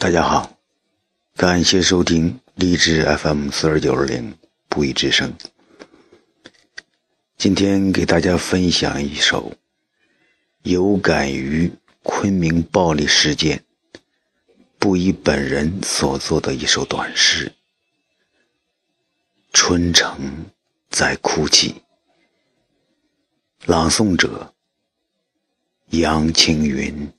大家好，感谢收听励志 FM 四二九二零不义之声。今天给大家分享一首有感于昆明暴力事件，不以本人所作的一首短诗《春城在哭泣》，朗诵者杨青云。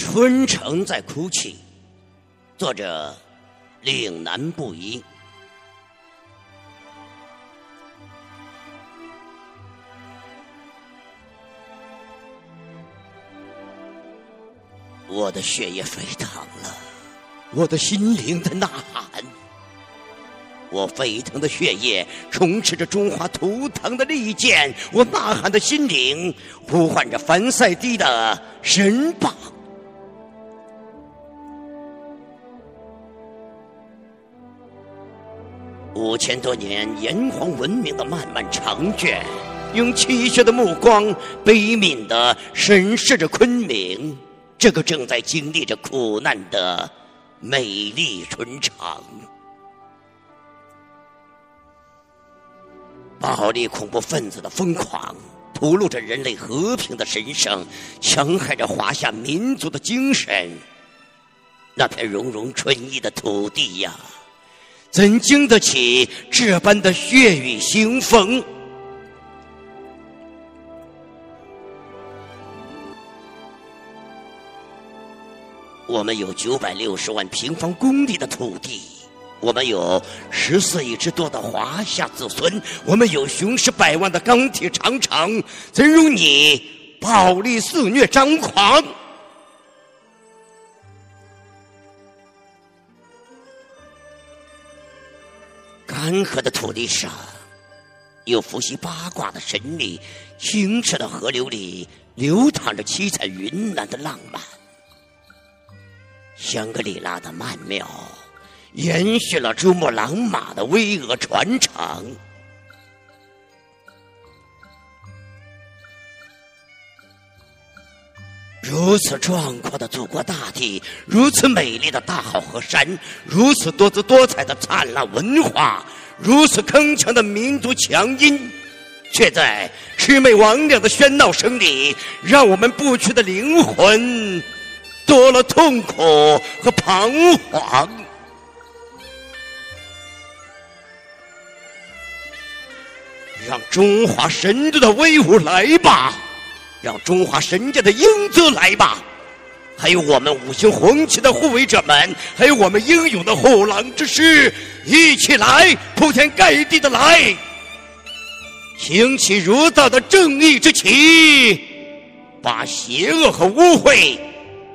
春城在哭泣，作者岭南布衣。我的血液沸腾了，我的心灵在呐喊。我沸腾的血液充斥着中华图腾的利剑，我呐喊的心灵呼唤着凡赛堤的神榜。五千多年炎黄文明的漫漫长卷，用泣血的目光悲悯的审视着昆明这个正在经历着苦难的美丽春城。暴力恐怖分子的疯狂，吐露着人类和平的神圣，伤害着华夏民族的精神。那片融融春意的土地呀！怎经得起这般的血雨腥风？我们有九百六十万平方公里的土地，我们有十四亿之多的华夏子孙，我们有雄狮百万的钢铁长城，怎容你暴力肆虐张狂？干涸的土地上，有伏羲八卦的神力；清澈的河流里，流淌着七彩云南的浪漫。香格里拉的曼妙，延续了珠穆朗玛的巍峨传承。如此壮阔的祖国大地，如此美丽的大好河山，如此多姿多彩的灿烂文化，如此铿锵的民族强音，却在魑魅魍魉的喧闹声里，让我们不屈的灵魂多了痛苦和彷徨。让中华神族的威武来吧！让中华神界的英姿来吧！还有我们五星红旗的护卫者们，还有我们英勇的虎狼之师，一起来，铺天盖地的来，擎起如大的正义之旗，把邪恶和污秽、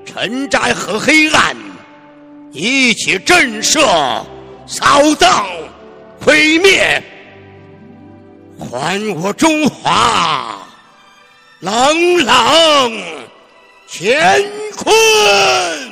沉渣和黑暗一起震慑、扫荡、毁灭，还我中华！朗朗乾坤。